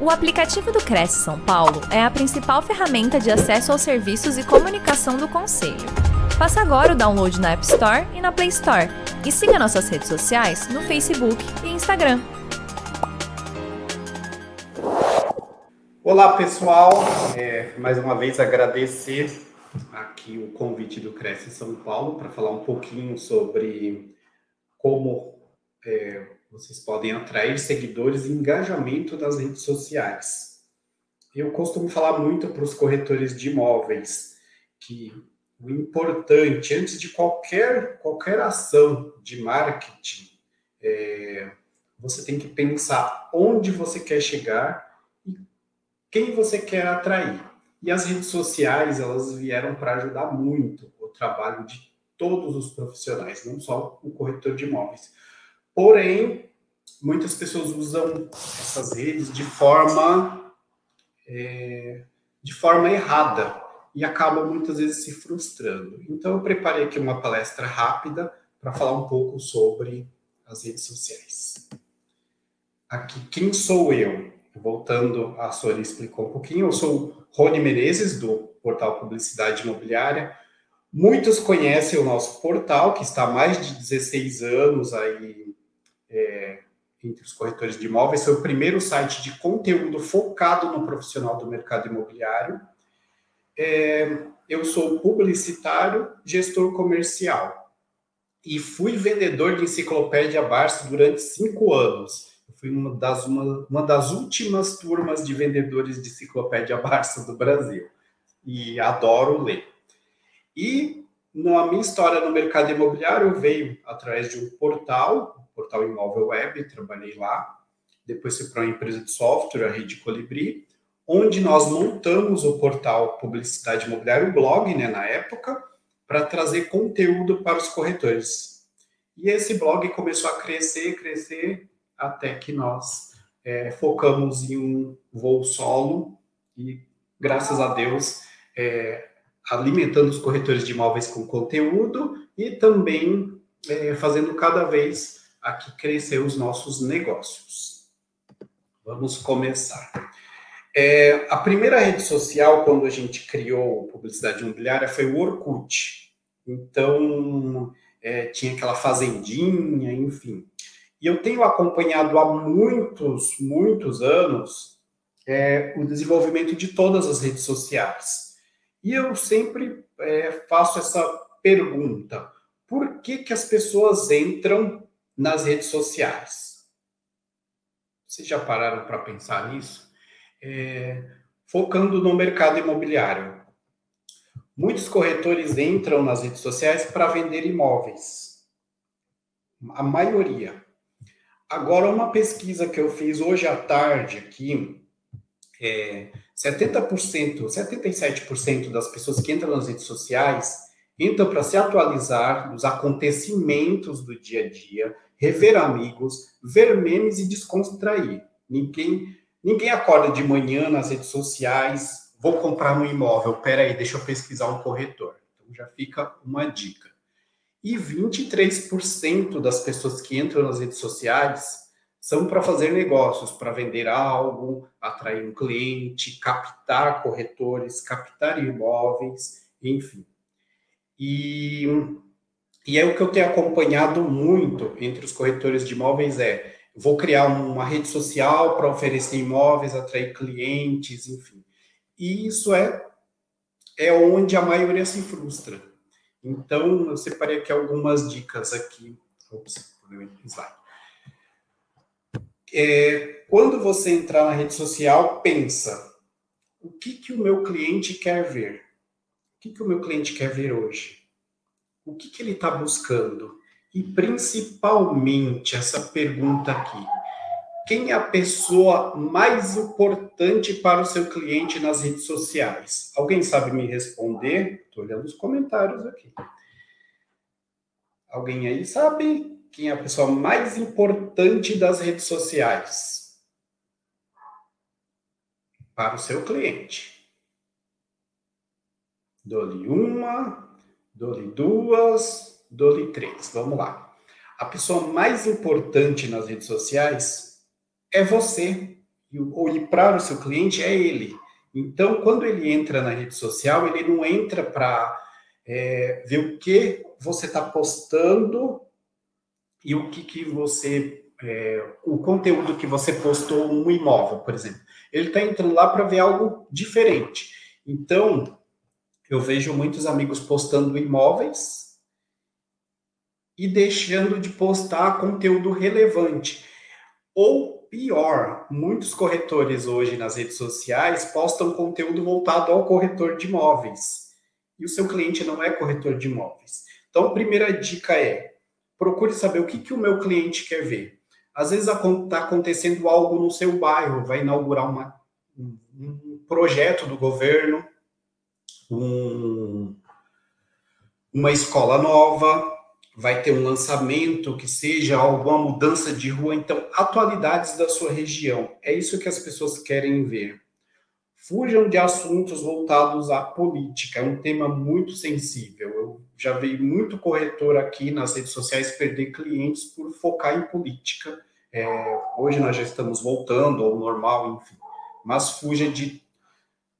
O aplicativo do Cresce São Paulo é a principal ferramenta de acesso aos serviços e comunicação do Conselho. Faça agora o download na App Store e na Play Store. E siga nossas redes sociais no Facebook e Instagram. Olá, pessoal. É, mais uma vez agradecer aqui o convite do Cresce São Paulo para falar um pouquinho sobre como é, vocês podem atrair seguidores e engajamento das redes sociais. Eu costumo falar muito para os corretores de imóveis que o importante, antes de qualquer, qualquer ação de marketing, é, você tem que pensar onde você quer chegar e quem você quer atrair. E as redes sociais, elas vieram para ajudar muito o trabalho de todos os profissionais, não só o corretor de imóveis. Porém, muitas pessoas usam essas redes de forma é, de forma errada e acabam muitas vezes se frustrando. Então, eu preparei aqui uma palestra rápida para falar um pouco sobre as redes sociais. Aqui, quem sou eu? Voltando, a Sônia explicou um pouquinho. Eu sou Rony Menezes, do portal Publicidade Imobiliária. Muitos conhecem o nosso portal, que está há mais de 16 anos aí é, entre os corretores de imóveis. Foi o primeiro site de conteúdo focado no profissional do mercado imobiliário. É, eu sou publicitário, gestor comercial e fui vendedor de enciclopédia Barça durante cinco anos. Eu fui uma das, uma, uma das últimas turmas de vendedores de enciclopédia Barça do Brasil e adoro ler. E na minha história no mercado imobiliário veio através de um portal, portal Imóvel Web, trabalhei lá. Depois fui para uma empresa de software, a Rede Colibri, onde nós montamos o portal Publicidade Imobiliária, o blog, né, na época, para trazer conteúdo para os corretores. E esse blog começou a crescer, crescer, até que nós é, focamos em um voo solo e, graças a Deus, é, alimentando os corretores de imóveis com conteúdo e também é, fazendo cada vez aqui crescer os nossos negócios. Vamos começar. É, a primeira rede social, quando a gente criou publicidade imobiliária, foi o Orkut. Então, é, tinha aquela fazendinha, enfim. E eu tenho acompanhado há muitos, muitos anos é, o desenvolvimento de todas as redes sociais. E eu sempre é, faço essa pergunta: por que, que as pessoas entram nas redes sociais. Vocês já pararam para pensar nisso? É, focando no mercado imobiliário. Muitos corretores entram nas redes sociais para vender imóveis. A maioria. Agora, uma pesquisa que eu fiz hoje à tarde aqui, é, 70%, 77% das pessoas que entram nas redes sociais entram para se atualizar dos acontecimentos do dia a dia, rever amigos, ver memes e descontrair. Ninguém, ninguém acorda de manhã nas redes sociais, vou comprar um imóvel, peraí, deixa eu pesquisar um corretor. Então já fica uma dica. E 23% das pessoas que entram nas redes sociais são para fazer negócios, para vender algo, atrair um cliente, captar corretores, captar imóveis, enfim. E e é o que eu tenho acompanhado muito entre os corretores de imóveis é vou criar uma rede social para oferecer imóveis, atrair clientes, enfim. E isso é é onde a maioria se frustra. Então, eu separei aqui algumas dicas aqui. Ops, slide. É, quando você entrar na rede social, pensa: o que, que o meu cliente quer ver? O que, que o meu cliente quer ver hoje? O que, que ele está buscando? E principalmente essa pergunta aqui: quem é a pessoa mais importante para o seu cliente nas redes sociais? Alguém sabe me responder? Estou olhando os comentários aqui. Alguém aí sabe quem é a pessoa mais importante das redes sociais? Para o seu cliente. Dou-lhe uma, Dou-lhe duas, dou-lhe três. Vamos lá. A pessoa mais importante nas redes sociais é você e para o seu cliente é ele. Então, quando ele entra na rede social, ele não entra para é, ver o que você está postando e o que, que você. É, o conteúdo que você postou no imóvel, por exemplo. Ele está entrando lá para ver algo diferente. Então, eu vejo muitos amigos postando imóveis e deixando de postar conteúdo relevante. Ou pior, muitos corretores hoje nas redes sociais postam conteúdo voltado ao corretor de imóveis. E o seu cliente não é corretor de imóveis. Então, a primeira dica é: procure saber o que, que o meu cliente quer ver. Às vezes está acontecendo algo no seu bairro, vai inaugurar uma, um, um projeto do governo, um, uma escola nova, vai ter um lançamento que seja alguma mudança de rua, então atualidades da sua região. É isso que as pessoas querem ver. Fujam de assuntos voltados à política, é um tema muito sensível. Eu já vi muito corretor aqui nas redes sociais perder clientes por focar em política. É, hoje nós já estamos voltando ao normal, enfim. Mas fuja de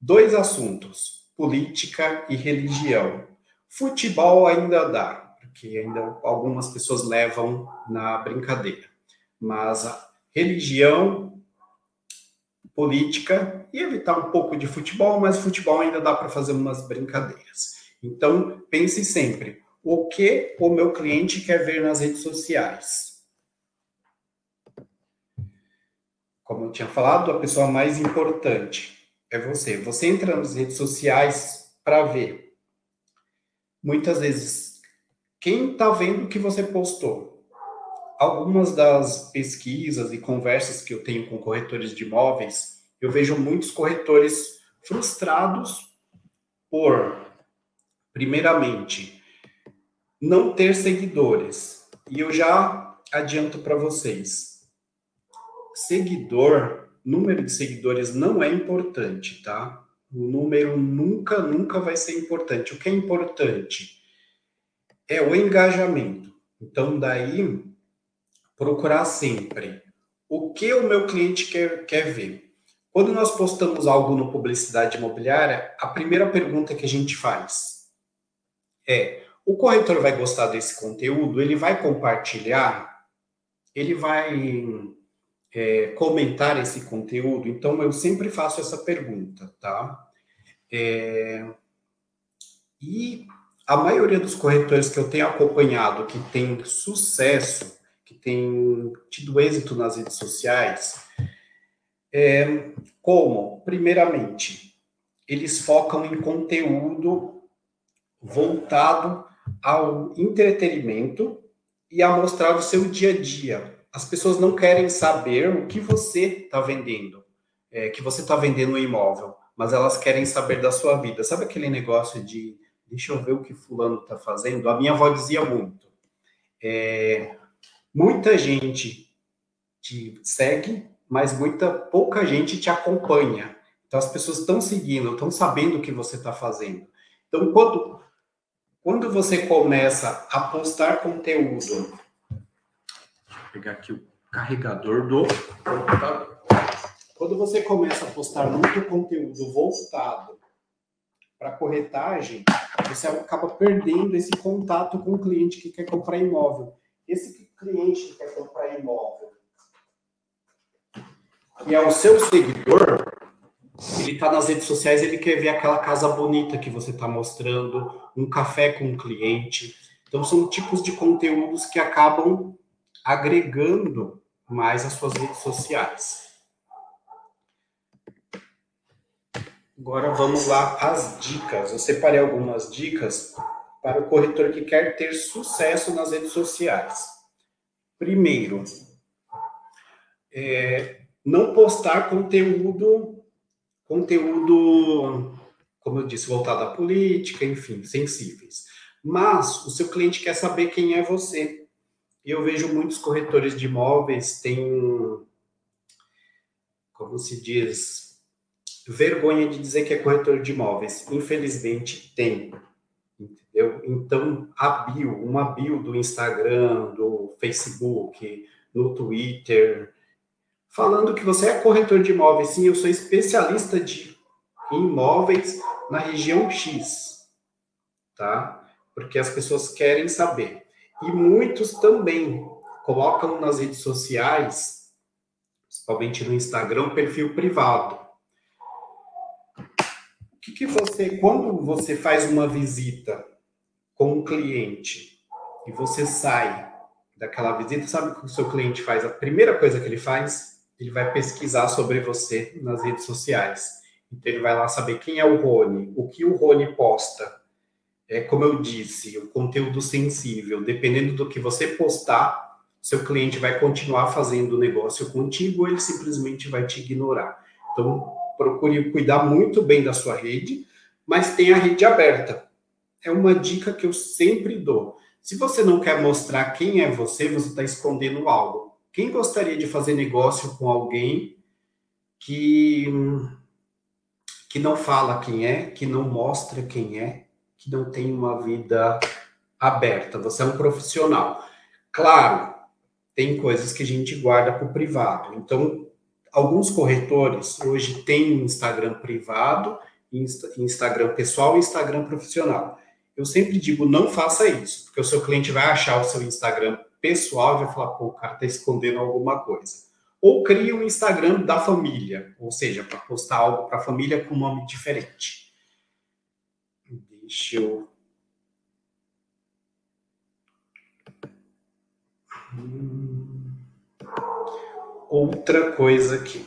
dois assuntos: política e religião. Futebol ainda dá, que ainda algumas pessoas levam na brincadeira. Mas a religião, política e evitar um pouco de futebol, mas futebol ainda dá para fazer umas brincadeiras. Então, pense sempre: o que o meu cliente quer ver nas redes sociais? Como eu tinha falado, a pessoa mais importante é você. Você entra nas redes sociais para ver. Muitas vezes quem está vendo o que você postou? Algumas das pesquisas e conversas que eu tenho com corretores de imóveis, eu vejo muitos corretores frustrados por, primeiramente, não ter seguidores. E eu já adianto para vocês: seguidor, número de seguidores não é importante, tá? O número nunca, nunca vai ser importante. O que é importante? é o engajamento. Então, daí, procurar sempre o que o meu cliente quer, quer ver. Quando nós postamos algo no publicidade imobiliária, a primeira pergunta que a gente faz é: o corretor vai gostar desse conteúdo? Ele vai compartilhar? Ele vai é, comentar esse conteúdo? Então, eu sempre faço essa pergunta, tá? É, e a maioria dos corretores que eu tenho acompanhado, que tem sucesso, que tem tido êxito nas redes sociais, é, como, primeiramente, eles focam em conteúdo voltado ao entretenimento e a mostrar o seu dia a dia. As pessoas não querem saber o que você está vendendo, é, que você está vendendo um imóvel, mas elas querem saber da sua vida. Sabe aquele negócio de deixa eu ver o que fulano está fazendo. A minha avó dizia muito. É, muita gente te segue, mas muita pouca gente te acompanha. Então as pessoas estão seguindo, estão sabendo o que você está fazendo. Então quando quando você começa a postar conteúdo, pegar aqui o carregador do quando você começa a postar muito conteúdo voltado para corretagem, você acaba perdendo esse contato com o cliente que quer comprar imóvel. Esse cliente que quer comprar imóvel, que é o seu seguidor, ele está nas redes sociais, ele quer ver aquela casa bonita que você está mostrando, um café com o um cliente. Então, são tipos de conteúdos que acabam agregando mais as suas redes sociais. Agora vamos lá às dicas. Eu separei algumas dicas para o corretor que quer ter sucesso nas redes sociais. Primeiro, é, não postar conteúdo, conteúdo, como eu disse, voltado à política, enfim, sensíveis. Mas o seu cliente quer saber quem é você. Eu vejo muitos corretores de imóveis têm, como se diz, vergonha de dizer que é corretor de imóveis. Infelizmente, tem. Entendeu? Então, a bio, uma bio do Instagram, do Facebook, no Twitter, falando que você é corretor de imóveis. Sim, eu sou especialista de imóveis na região X, tá? Porque as pessoas querem saber. E muitos também colocam nas redes sociais, principalmente no Instagram, perfil privado. O que, que você, quando você faz uma visita com um cliente e você sai daquela visita, sabe o que o seu cliente faz? A primeira coisa que ele faz, ele vai pesquisar sobre você nas redes sociais. Então ele vai lá saber quem é o Rony, o que o Rony posta. É como eu disse, o conteúdo sensível, dependendo do que você postar, seu cliente vai continuar fazendo o negócio contigo ou ele simplesmente vai te ignorar. Então, procure cuidar muito bem da sua rede, mas tenha a rede aberta. É uma dica que eu sempre dou. Se você não quer mostrar quem é você, você está escondendo algo. Quem gostaria de fazer negócio com alguém que que não fala quem é, que não mostra quem é, que não tem uma vida aberta? Você é um profissional. Claro, tem coisas que a gente guarda para o privado. Então, alguns corretores hoje têm Instagram privado, Instagram pessoal e Instagram profissional. Eu sempre digo, não faça isso, porque o seu cliente vai achar o seu Instagram pessoal e vai falar, pô, o cara está escondendo alguma coisa. Ou cria um Instagram da família, ou seja, para postar algo para a família com nome diferente. Deixa eu outra coisa aqui.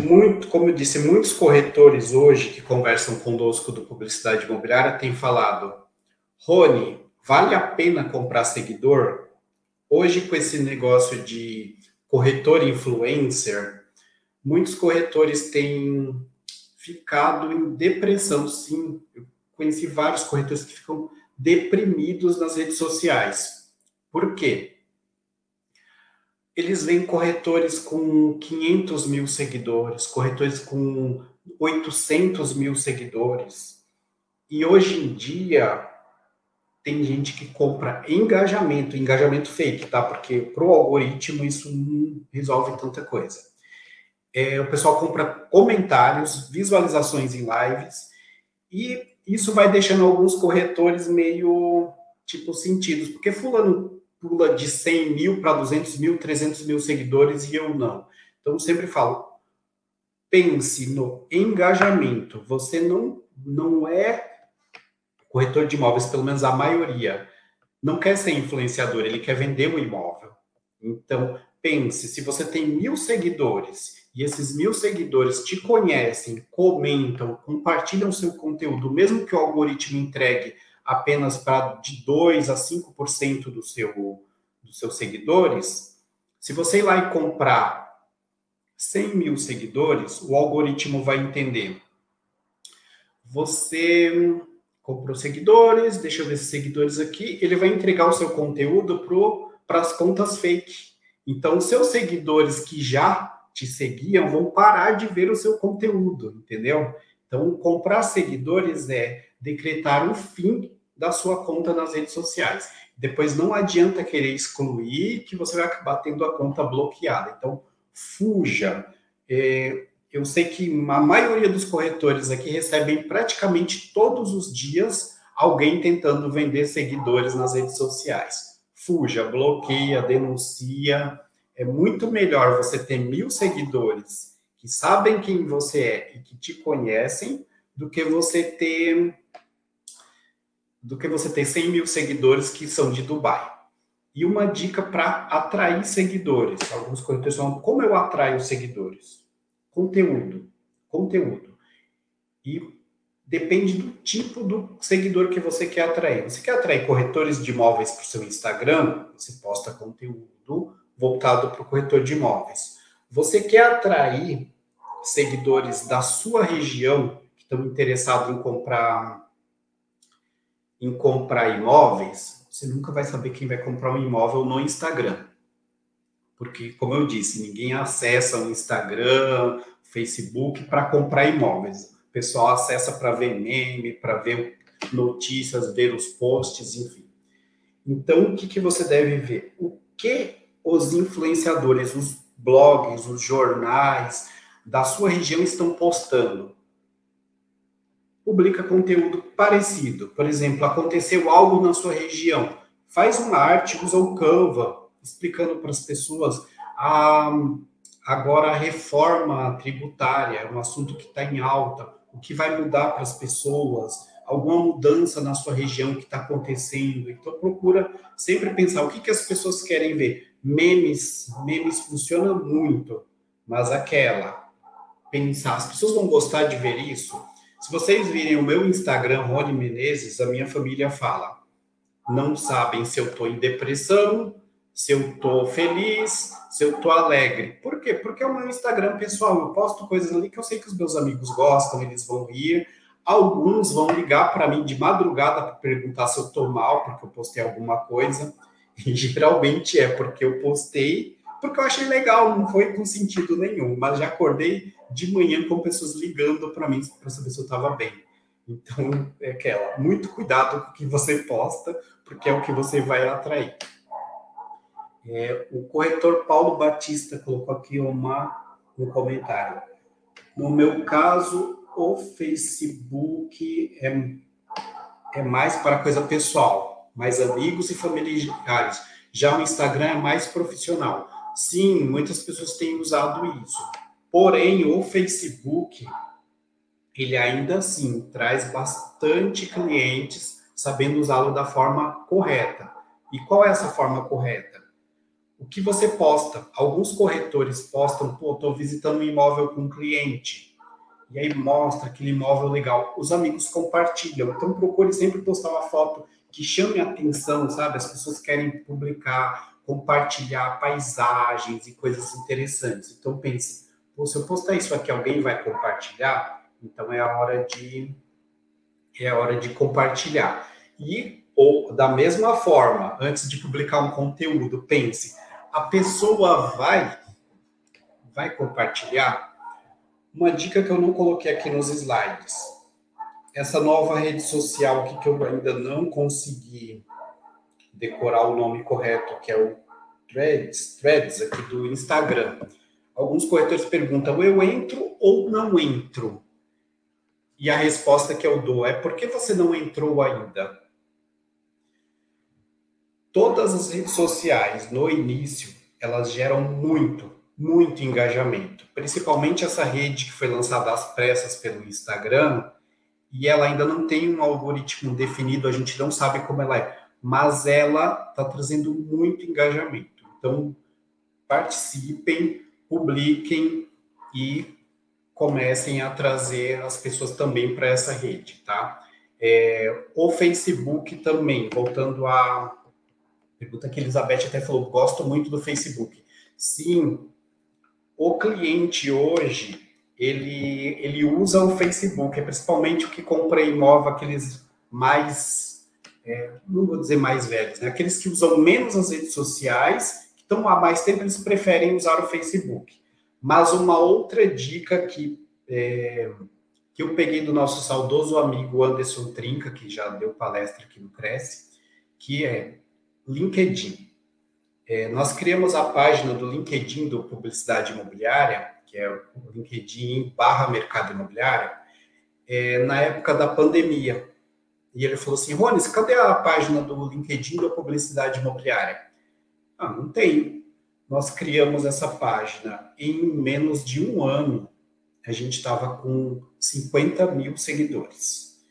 Muito, como eu disse, muitos corretores hoje que conversam conosco do Publicidade Imobiliária têm falado, Rony, vale a pena comprar seguidor? Hoje, com esse negócio de corretor influencer, muitos corretores têm ficado em depressão, sim. Eu conheci vários corretores que ficam deprimidos nas redes sociais. Por quê? Eles veem corretores com 500 mil seguidores, corretores com 800 mil seguidores. E hoje em dia, tem gente que compra engajamento, engajamento fake, tá? Porque para o algoritmo isso não resolve tanta coisa. É, o pessoal compra comentários, visualizações em lives e isso vai deixando alguns corretores meio, tipo, sentidos, porque fulano pula de 100 mil para 200 mil, 300 mil seguidores e eu não. Então, sempre falo, pense no engajamento. Você não, não é corretor de imóveis, pelo menos a maioria, não quer ser influenciador, ele quer vender o imóvel. Então, pense, se você tem mil seguidores e esses mil seguidores te conhecem, comentam, compartilham seu conteúdo, mesmo que o algoritmo entregue apenas para de 2 a 5% do seu, dos seus seguidores, se você ir lá e comprar 100 mil seguidores, o algoritmo vai entender. Você comprou seguidores, deixa eu ver esses seguidores aqui, ele vai entregar o seu conteúdo para as contas fake. Então, seus seguidores que já te seguiam vão parar de ver o seu conteúdo, entendeu? Então, comprar seguidores é decretar o fim da sua conta nas redes sociais. Depois não adianta querer excluir, que você vai acabar tendo a conta bloqueada. Então, fuja. É, eu sei que a maioria dos corretores aqui recebem praticamente todos os dias alguém tentando vender seguidores nas redes sociais. Fuja, bloqueia, denuncia é muito melhor você ter mil seguidores que sabem quem você é e que te conhecem do que você ter do que você ter 100 mil seguidores que são de Dubai. E uma dica para atrair seguidores. Alguns corretores falam, como eu atraio seguidores? Conteúdo. Conteúdo. E depende do tipo do seguidor que você quer atrair. Você quer atrair corretores de imóveis para o seu Instagram? Você posta conteúdo voltado para o corretor de imóveis. Você quer atrair seguidores da sua região que estão interessados em comprar em comprar imóveis, você nunca vai saber quem vai comprar um imóvel no Instagram. Porque, como eu disse, ninguém acessa o Instagram, Facebook para comprar imóveis. O pessoal acessa para ver meme, para ver notícias, ver os posts, enfim. Então, o que, que você deve ver? O que os influenciadores, os blogs, os jornais da sua região estão postando? Publica conteúdo parecido. Por exemplo, aconteceu algo na sua região. Faz uma arte, usa o Canva, explicando para as pessoas a, agora a reforma tributária, é um assunto que está em alta, o que vai mudar para as pessoas, alguma mudança na sua região que está acontecendo. Então, procura sempre pensar o que, que as pessoas querem ver. Memes, memes funcionam muito, mas aquela, pensar, as pessoas vão gostar de ver isso? Se vocês virem o meu Instagram, Rony Menezes, a minha família fala, não sabem se eu estou em depressão, se eu estou feliz, se eu estou alegre. Por quê? Porque é o meu Instagram pessoal, eu posto coisas ali que eu sei que os meus amigos gostam, eles vão rir, Alguns vão ligar para mim de madrugada para perguntar se eu estou mal, porque eu postei alguma coisa. Geralmente é porque eu postei, porque eu achei legal, não foi com sentido nenhum. Mas já acordei de manhã com pessoas ligando para mim para saber se eu estava bem. Então, é aquela, muito cuidado com o que você posta, porque é o que você vai atrair. É, o corretor Paulo Batista colocou aqui uma, um comentário. No meu caso, o Facebook é, é mais para coisa pessoal, mais amigos e familiares. Já o Instagram é mais profissional. Sim, muitas pessoas têm usado isso. Porém, o Facebook, ele ainda assim traz bastante clientes sabendo usá-lo da forma correta. E qual é essa forma correta? O que você posta? Alguns corretores postam, pô, estou visitando um imóvel com um cliente e aí mostra aquele imóvel legal. Os amigos compartilham. Então procure sempre postar uma foto que chame a atenção, sabe? As pessoas querem publicar, compartilhar paisagens e coisas interessantes. Então pense, se eu postar isso aqui, alguém vai compartilhar? Então é a hora de é a hora de compartilhar. E ou da mesma forma, antes de publicar um conteúdo, pense, a pessoa vai vai compartilhar uma dica que eu não coloquei aqui nos slides. Essa nova rede social aqui que eu ainda não consegui decorar o nome correto, que é o Threads, Threads aqui do Instagram. Alguns corretores perguntam: eu entro ou não entro? E a resposta que eu dou é: por que você não entrou ainda? Todas as redes sociais, no início, elas geram muito, muito engajamento, principalmente essa rede que foi lançada às pressas pelo Instagram, e ela ainda não tem um algoritmo definido, a gente não sabe como ela é, mas ela está trazendo muito engajamento. Então, participem, publiquem e comecem a trazer as pessoas também para essa rede, tá? É, o Facebook também, voltando à pergunta que a Elizabeth até falou, gosto muito do Facebook. Sim, o cliente hoje, ele, ele usa o Facebook, é principalmente o que compra imóvel, aqueles mais, é, não vou dizer mais velhos, né? aqueles que usam menos as redes sociais, que estão há mais tempo, eles preferem usar o Facebook. Mas uma outra dica que, é, que eu peguei do nosso saudoso amigo Anderson Trinca, que já deu palestra aqui no Cresce, que é LinkedIn. É, nós criamos a página do LinkedIn do Publicidade Imobiliária, que é o LinkedIn barra Mercado Imobiliário, é, na época da pandemia. E ele falou assim, Rones, cadê a página do LinkedIn da Publicidade Imobiliária? Ah, não tem. Nós criamos essa página em menos de um ano. A gente estava com 50 mil seguidores.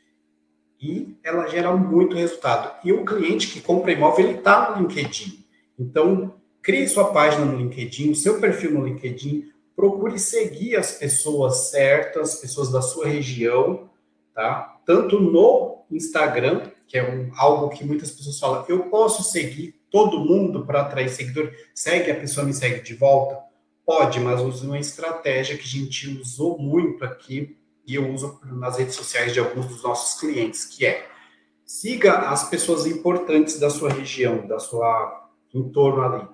E ela gera muito resultado. E o cliente que compra imóvel, ele está no LinkedIn. Então, crie sua página no LinkedIn, seu perfil no LinkedIn, procure seguir as pessoas certas, pessoas da sua região, tá? Tanto no Instagram, que é um, algo que muitas pessoas falam, eu posso seguir todo mundo para atrair seguidor, segue, a pessoa me segue de volta? Pode, mas use uma estratégia que a gente usou muito aqui e eu uso nas redes sociais de alguns dos nossos clientes, que é siga as pessoas importantes da sua região, da sua em torno ali.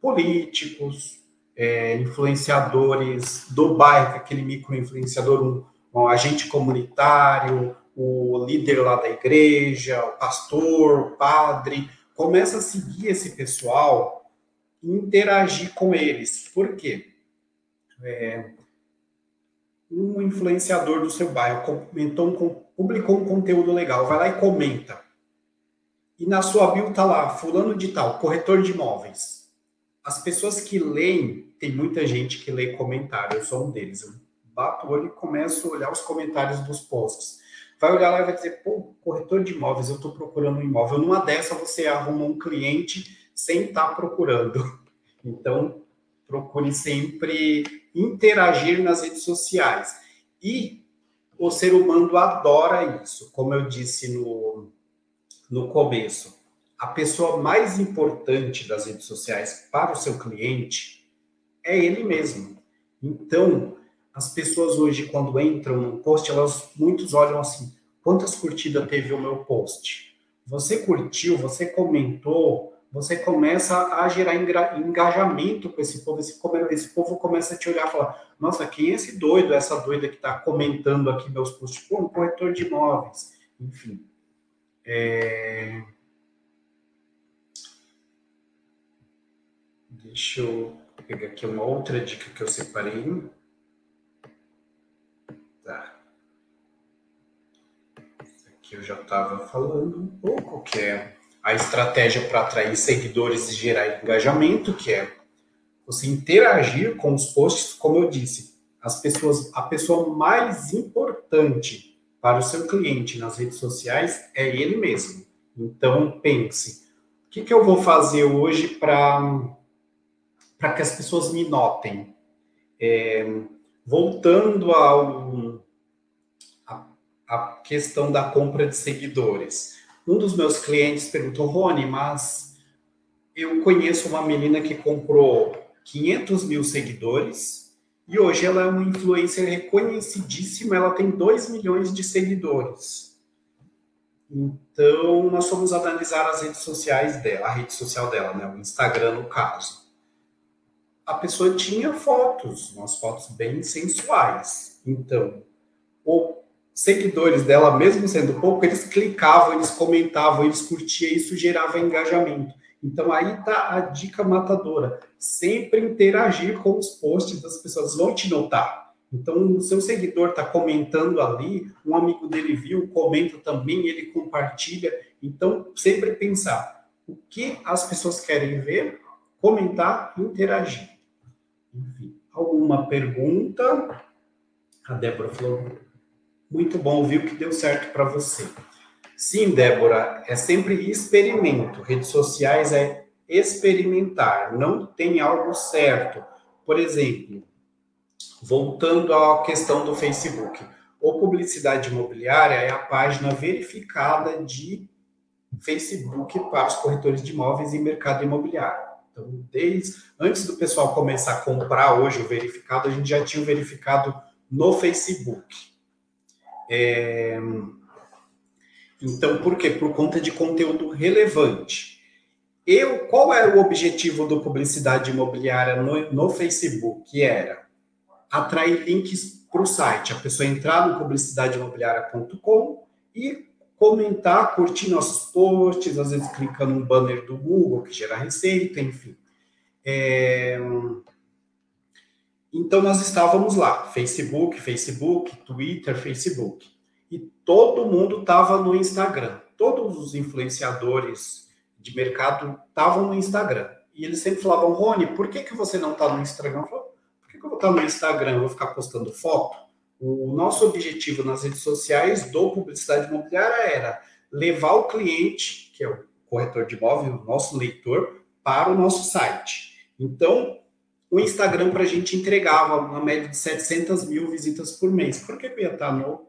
Políticos, é, influenciadores do bairro, aquele micro-influenciador, um, um, agente comunitário, o líder lá da igreja, o pastor, o padre. Começa a seguir esse pessoal interagir com eles. Por quê? É, um influenciador do seu bairro comentou publicou um conteúdo legal, vai lá e comenta. E na sua bio tá lá, fulano de tal, corretor de imóveis. As pessoas que leem, tem muita gente que lê comentário, eu sou um deles. Eu bato o olho e começo a olhar os comentários dos posts. Vai olhar lá e vai dizer, pô, corretor de imóveis, eu estou procurando um imóvel. Numa dessa, você arruma um cliente sem estar tá procurando. Então, procure sempre interagir nas redes sociais. E o ser humano adora isso. Como eu disse no, no começo, a pessoa mais importante das redes sociais para o seu cliente é ele mesmo. Então, as pessoas hoje, quando entram no post, elas muitos olham assim: quantas curtidas teve o meu post? Você curtiu, você comentou, você começa a gerar engajamento com esse povo. Esse, esse povo começa a te olhar e falar: nossa, quem é esse doido, essa doida que está comentando aqui meus posts? Pô, um corretor de imóveis. Enfim. É... Deixa eu pegar aqui uma outra dica que eu separei. Tá. Aqui eu já estava falando um pouco, que é a estratégia para atrair seguidores e gerar engajamento, que é você interagir com os posts, como eu disse, as pessoas, a pessoa mais importante para o seu cliente nas redes sociais é ele mesmo. Então pense, o que, que eu vou fazer hoje para para que as pessoas me notem? É, voltando ao a, a questão da compra de seguidores um dos meus clientes perguntou, Rony, mas eu conheço uma menina que comprou 500 mil seguidores e hoje ela é uma influencer reconhecidíssima, ela tem 2 milhões de seguidores. Então, nós fomos analisar as redes sociais dela, a rede social dela, né, o Instagram no caso. A pessoa tinha fotos, umas fotos bem sensuais. Então, o seguidores dela, mesmo sendo pouco, eles clicavam, eles comentavam, eles curtiam, isso gerava engajamento. Então aí tá a dica matadora. Sempre interagir com os posts das pessoas, vão te notar. Então, o seu seguidor está comentando ali, um amigo dele viu, comenta também, ele compartilha. Então, sempre pensar o que as pessoas querem ver, comentar, interagir. Enfim, alguma pergunta? A Débora falou muito bom ouvir que deu certo para você. Sim, Débora, é sempre experimento. Redes sociais é experimentar, não tem algo certo. Por exemplo, voltando à questão do Facebook, o publicidade imobiliária é a página verificada de Facebook para os corretores de imóveis e mercado imobiliário. Então, desde antes do pessoal começar a comprar hoje o verificado, a gente já tinha o verificado no Facebook. É... Então, por quê? Por conta de conteúdo relevante. Eu, qual era o objetivo do publicidade imobiliária no, no Facebook? Era atrair links para o site, a pessoa entrar no publicidadeimobiliária.com e comentar, curtir nossos posts, às vezes clicando no banner do Google que gera receita, enfim. É... Então nós estávamos lá, Facebook, Facebook, Twitter, Facebook. E todo mundo estava no Instagram. Todos os influenciadores de mercado estavam no Instagram. E eles sempre falavam, Rony, por que, que você não está no Instagram? Eu falei, por que, que eu vou estar no Instagram? Eu vou ficar postando foto? O nosso objetivo nas redes sociais do Publicidade Imobiliária era levar o cliente, que é o corretor de imóvel, o nosso leitor, para o nosso site. Então, o Instagram para a gente entregava uma média de 700 mil visitas por mês. Por que eu ia estar no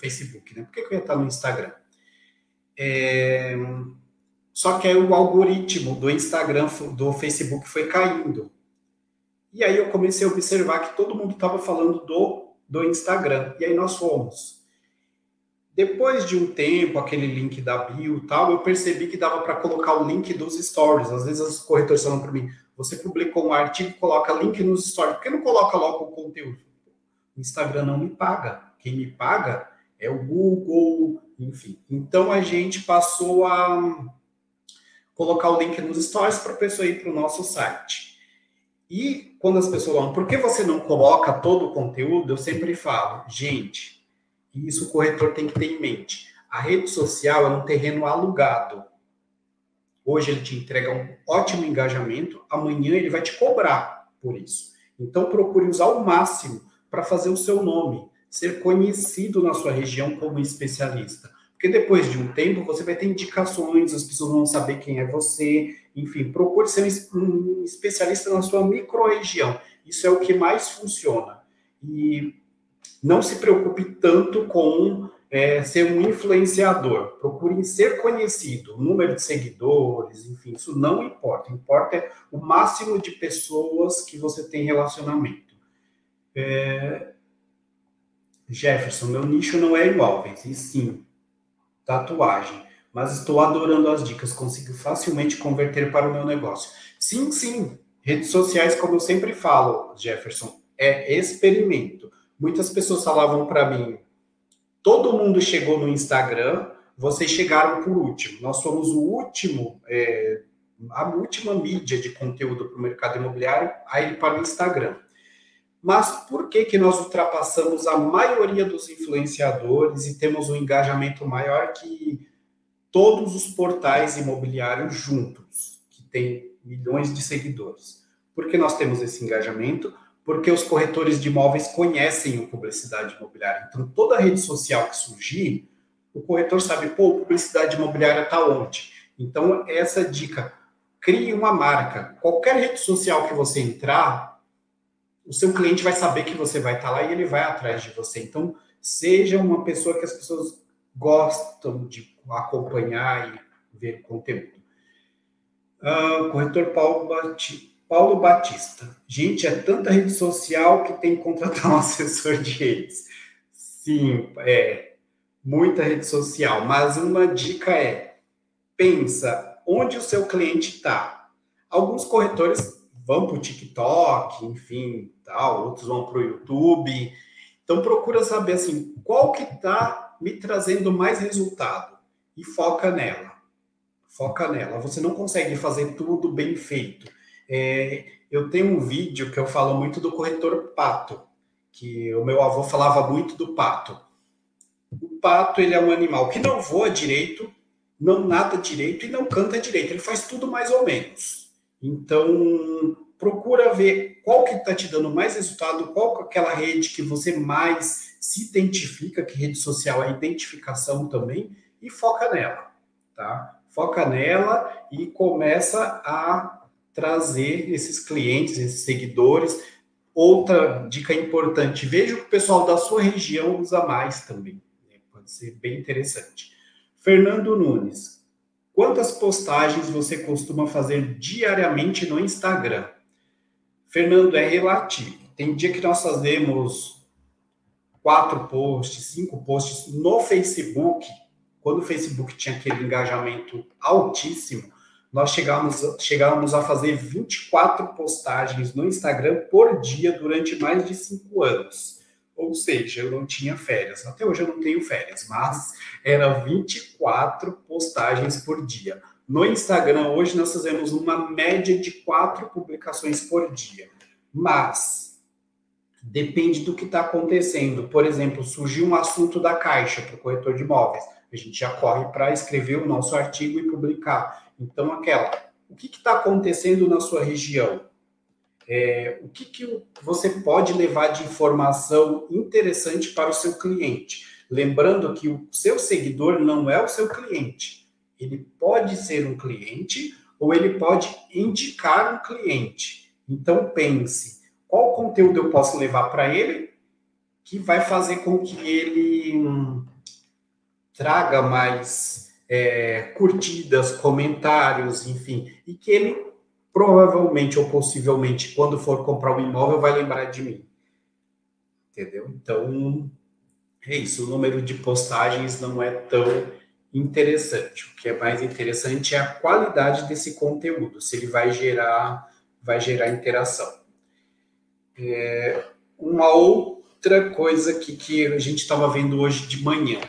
Facebook? Né? Por que eu ia estar no Instagram? É... Só que aí o algoritmo do Instagram, do Facebook foi caindo. E aí eu comecei a observar que todo mundo estava falando do, do Instagram. E aí nós fomos. Depois de um tempo, aquele link da bio e tal, eu percebi que dava para colocar o link dos stories. Às vezes os corretores falam para mim, você publicou um artigo, coloca link nos stories. Por que não coloca logo o conteúdo? O Instagram não me paga. Quem me paga é o Google, enfim. Então a gente passou a colocar o link nos stories para a pessoa ir para o nosso site. E quando as pessoas falam, por que você não coloca todo o conteúdo? Eu sempre falo, gente, isso o corretor tem que ter em mente. A rede social é um terreno alugado. Hoje ele te entrega um ótimo engajamento, amanhã ele vai te cobrar por isso. Então procure usar o máximo para fazer o seu nome, ser conhecido na sua região como especialista. Porque depois de um tempo você vai ter indicações, as pessoas vão saber quem é você, enfim, procure ser um especialista na sua microrregião. Isso é o que mais funciona. E não se preocupe tanto com é, ser um influenciador. Procure ser conhecido, número de seguidores, enfim, isso não importa. Importa é o máximo de pessoas que você tem relacionamento. É... Jefferson, meu nicho não é imóveis, e sim tatuagem, mas estou adorando as dicas, consigo facilmente converter para o meu negócio. Sim, sim, redes sociais, como eu sempre falo, Jefferson, é experimento. Muitas pessoas falavam para mim, todo mundo chegou no Instagram, vocês chegaram por último. Nós somos o último, é, a última mídia de conteúdo para o mercado imobiliário, aí para o Instagram. Mas por que, que nós ultrapassamos a maioria dos influenciadores e temos um engajamento maior que todos os portais imobiliários juntos, que tem milhões de seguidores? Porque nós temos esse engajamento, porque os corretores de imóveis conhecem o publicidade imobiliária. Então, toda rede social que surgir, o corretor sabe, pô, publicidade imobiliária está onde? Então, essa dica, crie uma marca. Qualquer rede social que você entrar, o seu cliente vai saber que você vai estar lá e ele vai atrás de você. Então, seja uma pessoa que as pessoas gostam de acompanhar e ver conteúdo. Uh, corretor Paulo, Bati, Paulo Batista. Gente, é tanta rede social que tem que contratar um assessor de redes. Sim, é muita rede social, mas uma dica é: pensa onde o seu cliente está. Alguns corretores vão para o TikTok, enfim, tal, outros vão para o YouTube. Então procura saber assim, qual que está me trazendo mais resultado e foca nela. Foca nela. Você não consegue fazer tudo bem feito. É, eu tenho um vídeo que eu falo muito do corretor pato, que o meu avô falava muito do pato. O pato ele é um animal que não voa direito, não nada direito e não canta direito. Ele faz tudo mais ou menos. Então, procura ver qual que está te dando mais resultado, qual é aquela rede que você mais se identifica, que rede social é identificação também, e foca nela, tá? Foca nela e começa a trazer esses clientes, esses seguidores. Outra dica importante, veja o que o pessoal da sua região usa mais também. Né? Pode ser bem interessante. Fernando Nunes, Quantas postagens você costuma fazer diariamente no Instagram? Fernando, é relativo. Tem dia que nós fazemos quatro posts, cinco posts no Facebook. Quando o Facebook tinha aquele engajamento altíssimo, nós chegávamos, chegávamos a fazer 24 postagens no Instagram por dia durante mais de cinco anos. Ou seja, eu não tinha férias. Até hoje eu não tenho férias, mas era 24 postagens por dia. No Instagram, hoje nós fazemos uma média de quatro publicações por dia. Mas depende do que está acontecendo. Por exemplo, surgiu um assunto da Caixa para o corretor de imóveis. A gente já corre para escrever o nosso artigo e publicar. Então, aquela, o que está acontecendo na sua região? é, o que, que você pode levar de informação interessante para o seu cliente. Lembrando que o seu seguidor não é o seu cliente. Ele pode ser um cliente ou ele pode indicar um cliente. Então pense, qual conteúdo eu posso levar para ele que vai fazer com que ele hum, traga mais é, curtidas, comentários, enfim, e que ele provavelmente ou possivelmente, quando for comprar um imóvel, vai lembrar de mim. Entendeu? Então, é isso. O número de postagens não é tão interessante. O que é mais interessante é a qualidade desse conteúdo, se ele vai gerar, vai gerar interação. É, uma outra coisa que, que a gente estava vendo hoje de manhã.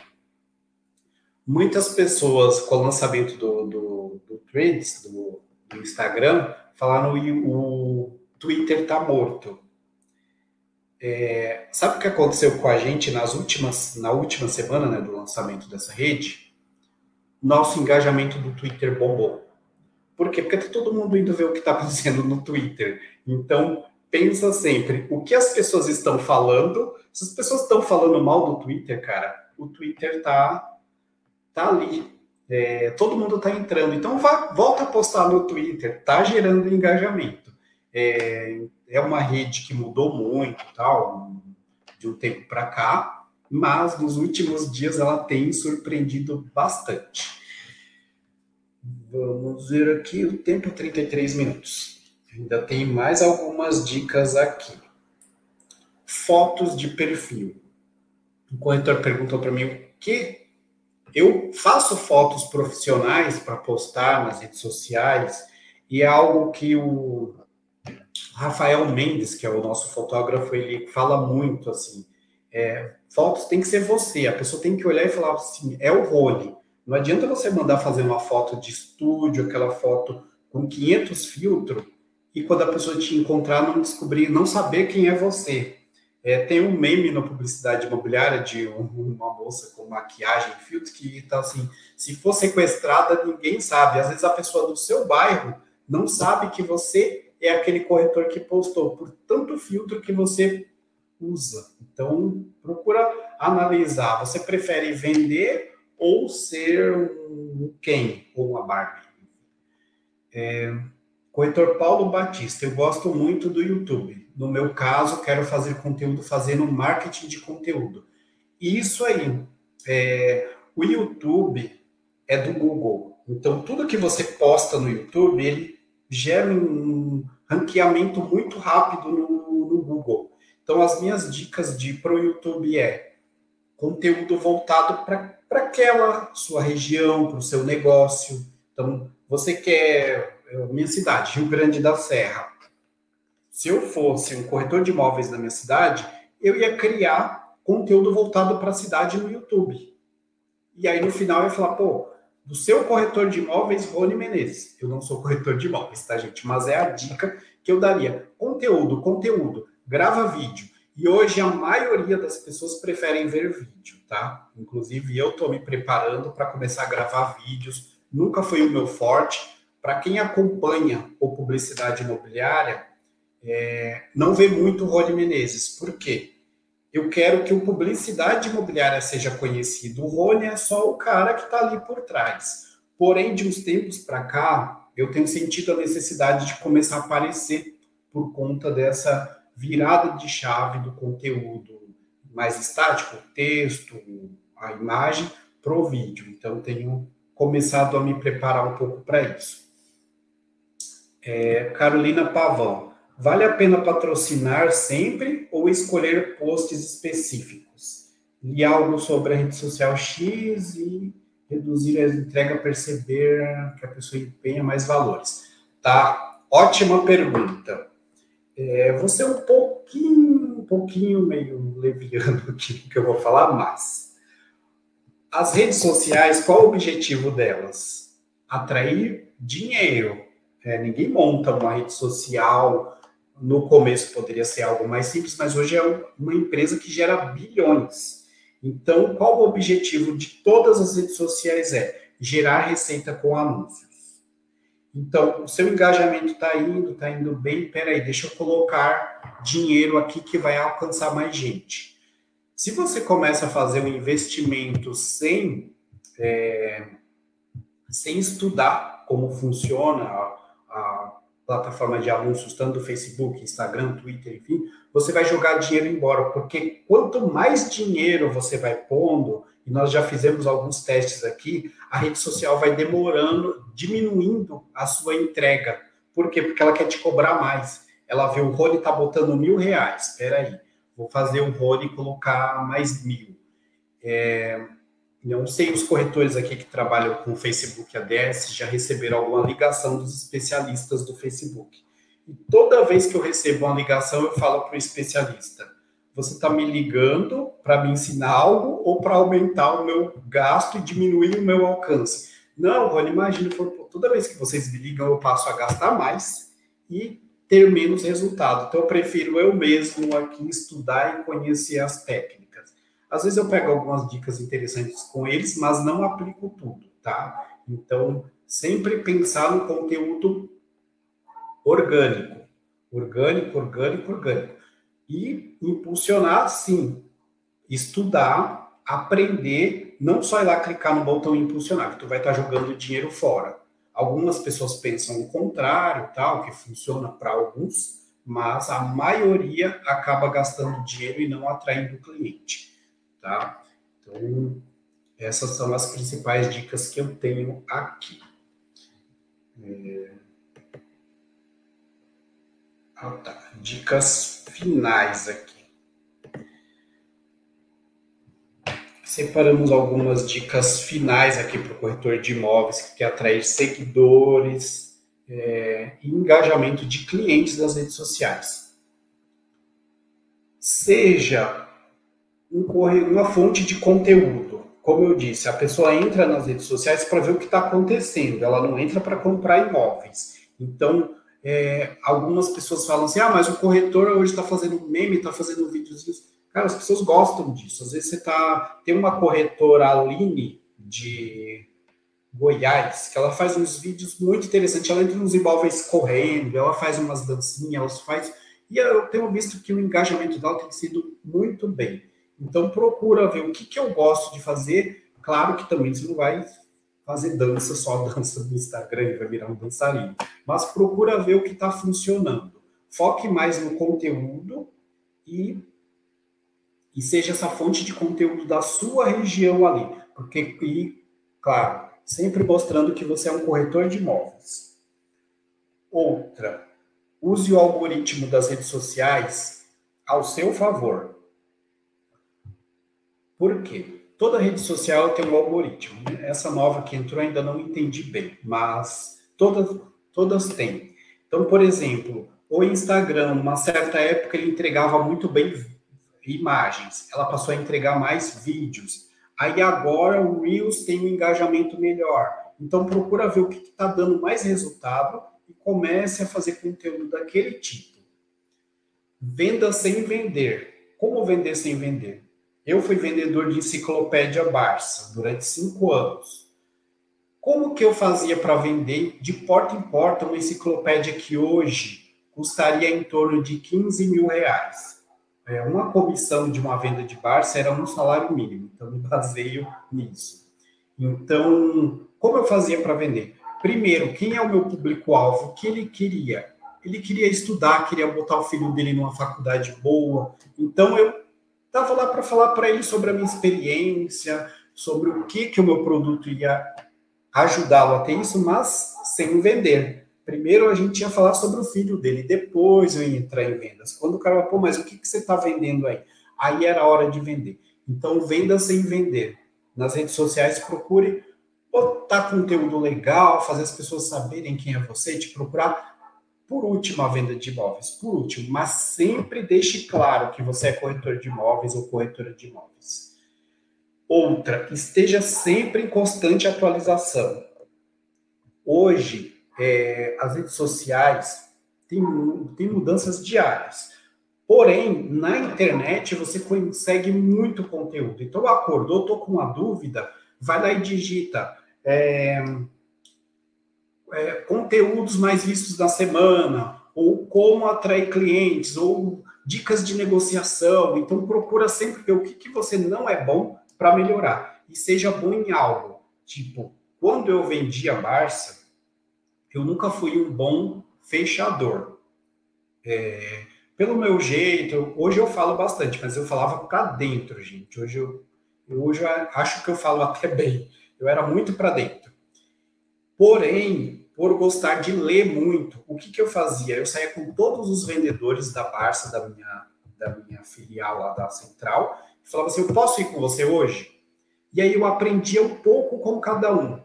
Muitas pessoas, com o lançamento do, do, do threads do, do Instagram, falaram que o Twitter está morto. É, sabe o que aconteceu com a gente nas últimas, na última semana né, do lançamento dessa rede? Nosso engajamento do Twitter bombou. Por quê? Porque está todo mundo indo ver o que está acontecendo no Twitter. Então, pensa sempre, o que as pessoas estão falando, se as pessoas estão falando mal do Twitter, cara, o Twitter tá, tá ali. É, todo mundo está entrando. Então, vá, volta a postar no Twitter, tá gerando engajamento. É, é uma rede que mudou muito, tal, de um tempo para cá, mas nos últimos dias ela tem surpreendido bastante. Vamos ver aqui, o tempo 33 minutos. Ainda tem mais algumas dicas aqui. Fotos de perfil. O corretor perguntou para mim o que eu faço fotos profissionais para postar nas redes sociais e é algo que o Rafael Mendes, que é o nosso fotógrafo, ele fala muito assim, é, fotos tem que ser você, a pessoa tem que olhar e falar assim, é o Rony. Não adianta você mandar fazer uma foto de estúdio, aquela foto com 500 filtros, e quando a pessoa te encontrar, não descobrir, não saber quem é você. É, tem um meme na publicidade imobiliária de uma moça com maquiagem e filtro que está assim: se for sequestrada, ninguém sabe. Às vezes a pessoa do seu bairro não sabe que você é aquele corretor que postou, por tanto filtro que você usa. Então, procura analisar. Você prefere vender ou ser um quem? Ou uma Barbie? É, corretor Paulo Batista, eu gosto muito do YouTube. No meu caso, quero fazer conteúdo fazendo marketing de conteúdo. Isso aí, é, o YouTube é do Google. Então, tudo que você posta no YouTube, ele gera um ranqueamento muito rápido no, no Google. Então, as minhas dicas de pro YouTube é conteúdo voltado para aquela sua região, para o seu negócio. Então, você quer minha cidade, Rio Grande da Serra. Se eu fosse um corretor de imóveis na minha cidade, eu ia criar conteúdo voltado para a cidade no YouTube. E aí no final eu ia falar, pô, do seu corretor de imóveis, Rony Menezes. Eu não sou corretor de imóveis, tá, gente? Mas é a dica que eu daria. Conteúdo, conteúdo. Grava vídeo. E hoje a maioria das pessoas preferem ver vídeo, tá? Inclusive eu estou me preparando para começar a gravar vídeos. Nunca foi o meu forte. Para quem acompanha o publicidade imobiliária, é, não vê muito o Rony Menezes. Por quê? Eu quero que o publicidade imobiliária seja conhecido. O Rony é só o cara que está ali por trás. Porém, de uns tempos para cá, eu tenho sentido a necessidade de começar a aparecer por conta dessa virada de chave do conteúdo mais estático, texto, a imagem, para o vídeo. Então, tenho começado a me preparar um pouco para isso. É, Carolina Pavão. Vale a pena patrocinar sempre ou escolher posts específicos? Li algo sobre a rede social X e reduzir a entrega, perceber que a pessoa empenha mais valores. Tá? Ótima pergunta. É, você é um pouquinho, um pouquinho meio leviano aqui que eu vou falar, mas as redes sociais, qual o objetivo delas? Atrair dinheiro. É, ninguém monta uma rede social no começo poderia ser algo mais simples, mas hoje é uma empresa que gera bilhões. Então, qual o objetivo de todas as redes sociais é gerar receita com anúncios. Então, o seu engajamento está indo, está indo bem. Peraí, deixa eu colocar dinheiro aqui que vai alcançar mais gente. Se você começa a fazer um investimento sem, é, sem estudar como funciona plataforma de anúncios, tanto do Facebook, Instagram, Twitter, enfim, você vai jogar dinheiro embora, porque quanto mais dinheiro você vai pondo, e nós já fizemos alguns testes aqui, a rede social vai demorando, diminuindo a sua entrega. Por quê? Porque ela quer te cobrar mais. Ela vê o Rony tá botando mil reais, espera aí, vou fazer o Rony colocar mais mil. É, não sei os corretores aqui que trabalham com Facebook ADS já receberam alguma ligação dos especialistas do Facebook. E toda vez que eu recebo uma ligação, eu falo para o especialista: você está me ligando para me ensinar algo ou para aumentar o meu gasto e diminuir o meu alcance? Não, Rony, imagina, toda vez que vocês me ligam, eu passo a gastar mais e ter menos resultado. Então, eu prefiro eu mesmo aqui estudar e conhecer as técnicas. Às vezes eu pego algumas dicas interessantes com eles, mas não aplico tudo, tá? Então, sempre pensar no conteúdo orgânico. Orgânico, orgânico, orgânico. E impulsionar, sim. Estudar, aprender, não só ir lá clicar no botão impulsionar, que tu vai estar jogando dinheiro fora. Algumas pessoas pensam o contrário, tal, que funciona para alguns, mas a maioria acaba gastando dinheiro e não atraindo o cliente, tá? Então, essas são as principais dicas que eu tenho aqui. É... Ah, tá. Dicas finais aqui. Separamos algumas dicas finais aqui para o corretor de imóveis que quer atrair seguidores é, e engajamento de clientes das redes sociais. Seja um, uma fonte de conteúdo. Como eu disse, a pessoa entra nas redes sociais para ver o que está acontecendo, ela não entra para comprar imóveis. Então, é, algumas pessoas falam assim: ah, mas o corretor hoje está fazendo meme, está fazendo vídeos. Cara, as pessoas gostam disso. Às vezes você tá. Tem uma corretora Aline de Goiás, que ela faz uns vídeos muito interessantes. Ela entra nos imóveis correndo, ela faz umas dancinhas, ela faz. E eu tenho visto que o engajamento dela tem sido muito bem. Então procura ver o que, que eu gosto de fazer. Claro que também você não vai fazer dança, só dança no Instagram e vai virar um dançarino. Mas procura ver o que está funcionando. Foque mais no conteúdo e, e seja essa fonte de conteúdo da sua região ali. Porque, e, claro, sempre mostrando que você é um corretor de imóveis. Outra, use o algoritmo das redes sociais ao seu favor. Por quê? toda rede social tem um algoritmo. Né? Essa nova que entrou ainda não entendi bem, mas todas, todas têm. Então, por exemplo, o Instagram, uma certa época, ele entregava muito bem imagens, ela passou a entregar mais vídeos. Aí agora o Reels tem um engajamento melhor. Então procura ver o que está dando mais resultado e comece a fazer conteúdo daquele tipo. Venda sem vender. Como vender sem vender? Eu fui vendedor de enciclopédia Barça durante cinco anos. Como que eu fazia para vender de porta em porta uma enciclopédia que hoje custaria em torno de 15 mil reais? É, uma comissão de uma venda de Barça era um salário mínimo, então me baseio nisso. Então, como eu fazia para vender? Primeiro, quem é o meu público-alvo? O que ele queria? Ele queria estudar, queria botar o filho dele numa faculdade boa. Então, eu Estava lá para falar para ele sobre a minha experiência, sobre o que, que o meu produto ia ajudá-lo a ter isso, mas sem vender. Primeiro a gente ia falar sobre o filho dele, depois eu ia entrar em vendas. Quando o cara pô, mas o que, que você está vendendo aí? Aí era a hora de vender. Então, venda sem vender. Nas redes sociais, procure botar conteúdo legal, fazer as pessoas saberem quem é você, te procurar por último a venda de imóveis, por último, mas sempre deixe claro que você é corretor de imóveis ou corretora de imóveis. Outra, esteja sempre em constante atualização. Hoje, é, as redes sociais têm, têm mudanças diárias. Porém, na internet você consegue muito conteúdo. Então, acordou, estou com uma dúvida, vai lá e digita. É, é, conteúdos mais vistos da semana, ou como atrair clientes, ou dicas de negociação. Então, procura sempre ver o que, que você não é bom para melhorar. E seja bom em algo. Tipo, quando eu vendi a Barça, eu nunca fui um bom fechador. É, pelo meu jeito, hoje eu falo bastante, mas eu falava para dentro, gente. Hoje eu, hoje eu acho que eu falo até bem. Eu era muito para dentro. Porém, por gostar de ler muito, o que, que eu fazia? Eu saía com todos os vendedores da Barça, da minha, da minha filial lá da Central, e falava assim: Eu posso ir com você hoje? E aí eu aprendia um pouco com cada um.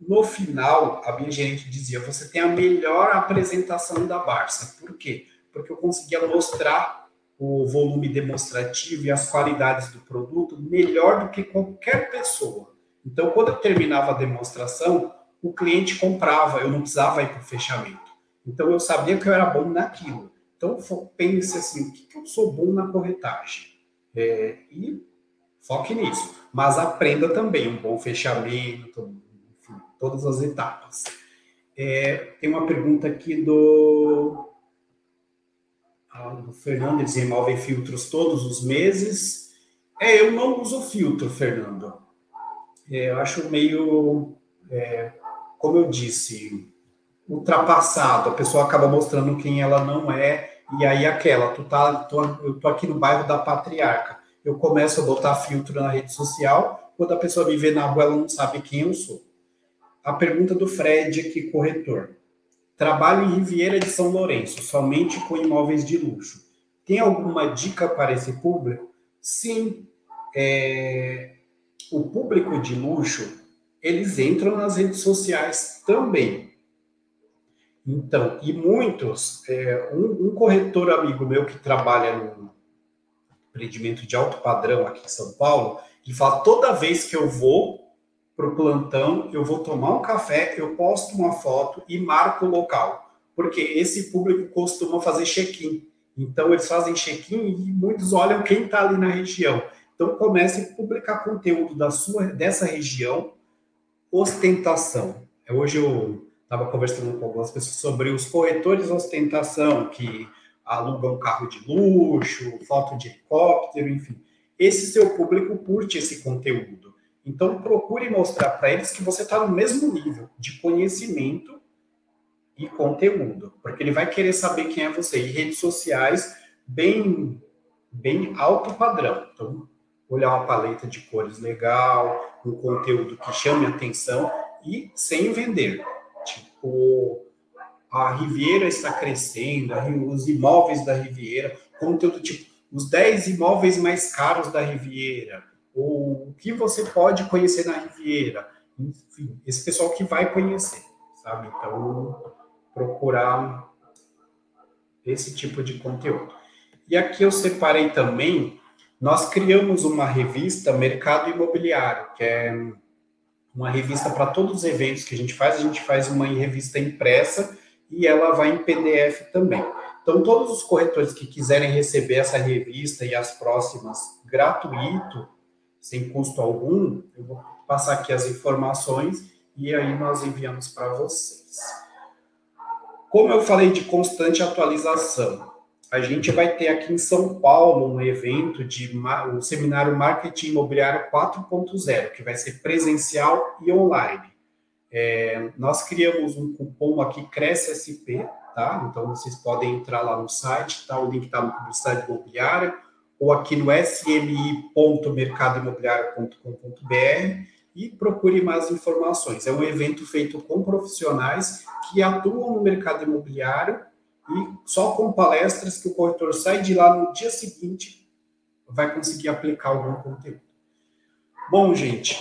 No final, a minha gerente dizia: Você tem a melhor apresentação da Barça. Por quê? Porque eu conseguia mostrar o volume demonstrativo e as qualidades do produto melhor do que qualquer pessoa. Então, quando eu terminava a demonstração, o cliente comprava, eu não precisava ir para o fechamento. Então, eu sabia que eu era bom naquilo. Então, pense assim, o que, que eu sou bom na corretagem? É, e foque nisso. Mas aprenda também um bom fechamento, enfim, todas as etapas. É, tem uma pergunta aqui do, ah, do Fernando, eles removem filtros todos os meses. É, eu não uso filtro, Fernando. É, eu acho meio, é, como eu disse, ultrapassado. A pessoa acaba mostrando quem ela não é e aí aquela, tu tá, tô, eu tô aqui no bairro da Patriarca. Eu começo a botar filtro na rede social, quando a pessoa me vê na rua, ela não sabe quem eu sou. A pergunta do Fred aqui, corretor. Trabalho em Riviera de São Lourenço, somente com imóveis de luxo. Tem alguma dica para esse público? Sim. É... O público de luxo, eles entram nas redes sociais também. Então, e muitos, é, um, um, corretor amigo meu que trabalha no empreendimento de alto padrão aqui em São Paulo, ele fala: toda vez que eu vou para o plantão, eu vou tomar um café, eu posto uma foto e marco o local, porque esse público costuma fazer check-in. Então, eles fazem check-in e muitos olham quem está ali na região. Então, comece a publicar conteúdo da sua, dessa região, ostentação. Hoje eu estava conversando com algumas pessoas sobre os corretores ostentação, que alugam carro de luxo, foto de helicóptero, enfim. Esse seu público curte esse conteúdo. Então, procure mostrar para eles que você está no mesmo nível de conhecimento e conteúdo, porque ele vai querer saber quem é você. E redes sociais, bem, bem alto padrão. Então, olhar uma paleta de cores legal, um conteúdo que chame atenção e sem vender Tipo, a Riviera está crescendo, os imóveis da Riviera, conteúdo tipo os 10 imóveis mais caros da Riviera, ou o que você pode conhecer na Riviera. Enfim, esse pessoal que vai conhecer, sabe? Então, procurar esse tipo de conteúdo. E aqui eu separei também, nós criamos uma revista Mercado Imobiliário, que é uma revista para todos os eventos que a gente faz, a gente faz uma revista impressa e ela vai em PDF também. Então, todos os corretores que quiserem receber essa revista e as próximas gratuito, sem custo algum, eu vou passar aqui as informações e aí nós enviamos para vocês. Como eu falei de constante atualização, a gente vai ter aqui em São Paulo um evento de o seminário Marketing Imobiliário 4.0, que vai ser presencial e online. É, nós criamos um cupom aqui Cresce SP, tá? Então vocês podem entrar lá no site, tá? O link está no Publicidade Imobiliária ou aqui no smi.mercadoimobiliário.com.br e procure mais informações. É um evento feito com profissionais que atuam no mercado imobiliário e só com palestras que o corretor sai de lá no dia seguinte vai conseguir aplicar algum conteúdo. Bom, gente,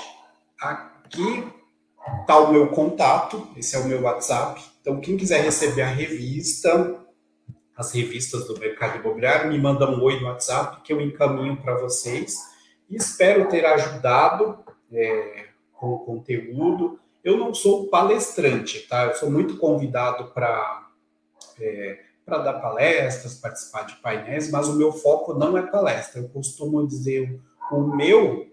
aqui está o meu contato, esse é o meu WhatsApp. Então, quem quiser receber a revista, as revistas do mercado imobiliário, me manda um oi no WhatsApp que eu encaminho para vocês. Espero ter ajudado é, com o conteúdo. Eu não sou palestrante, tá? Eu sou muito convidado para é, para dar palestras, participar de painéis, mas o meu foco não é palestra. Eu costumo dizer, o meu,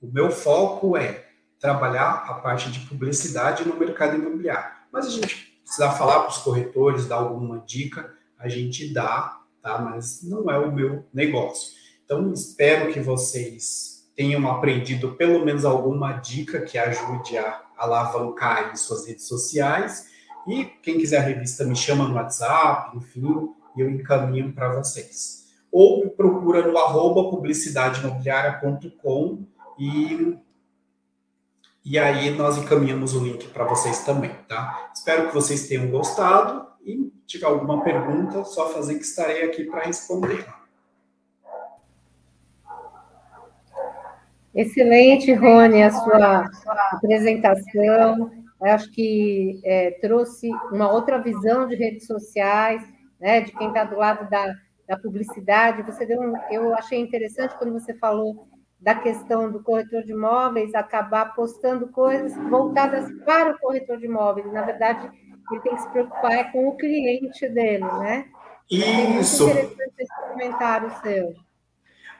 o meu foco é trabalhar a parte de publicidade no mercado imobiliário. Mas a gente precisar falar para os corretores, dar alguma dica, a gente dá, tá? Mas não é o meu negócio. Então, espero que vocês tenham aprendido pelo menos alguma dica que ajude a alavancar em suas redes sociais e quem quiser a revista me chama no WhatsApp, enfim, e eu encaminho para vocês. Ou me procura no arroba publicidadeimobiliária.com e, e aí nós encaminhamos o link para vocês também, tá? Espero que vocês tenham gostado e tiver alguma pergunta, só fazer que estarei aqui para responder. Excelente, Rony, a sua apresentação acho que é, trouxe uma outra visão de redes sociais, né, de quem está do lado da, da publicidade. Você deu um, eu achei interessante quando você falou da questão do corretor de imóveis acabar postando coisas voltadas para o corretor de imóveis. Na verdade, ele tem que se preocupar é com o cliente dele, né? Isso. É interessante esse comentário seu.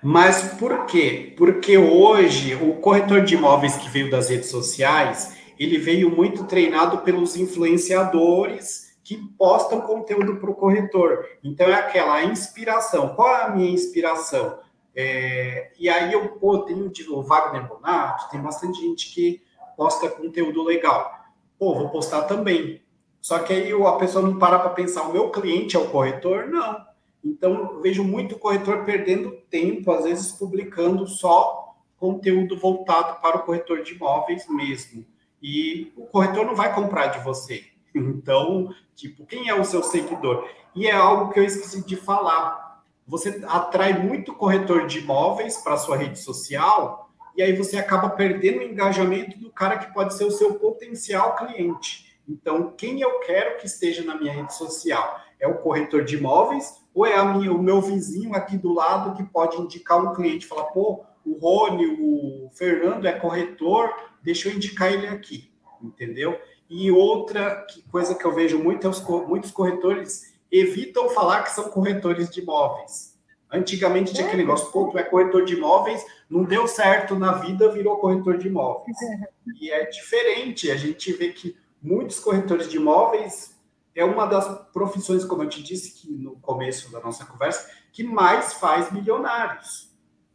Mas por quê? Porque hoje o corretor de imóveis que veio das redes sociais, ele veio muito treinado pelos influenciadores que postam conteúdo para o corretor. Então é aquela inspiração. Qual é a minha inspiração? É, e aí eu pô, tenho o Wagner Bonato, tem bastante gente que posta conteúdo legal. Pô, vou postar também. Só que aí a pessoa não para para pensar, o meu cliente é o corretor? Não. Então, vejo muito corretor perdendo tempo, às vezes publicando só conteúdo voltado para o corretor de imóveis mesmo. E o corretor não vai comprar de você. Então, tipo, quem é o seu seguidor? E é algo que eu esqueci de falar. Você atrai muito corretor de imóveis para sua rede social e aí você acaba perdendo o engajamento do cara que pode ser o seu potencial cliente. Então, quem eu quero que esteja na minha rede social? É o corretor de imóveis ou é minha, o meu vizinho aqui do lado que pode indicar um cliente, falar, pô, o Rony, o Fernando é corretor, deixa eu indicar ele aqui, entendeu? E outra que, coisa que eu vejo muito é os, muitos corretores evitam falar que são corretores de imóveis. Antigamente tinha aquele negócio, pô, tu é corretor de imóveis, não deu certo na vida, virou corretor de imóveis. E é diferente, a gente vê que muitos corretores de imóveis é uma das profissões, como eu te disse que no começo da nossa conversa, que mais faz milionários.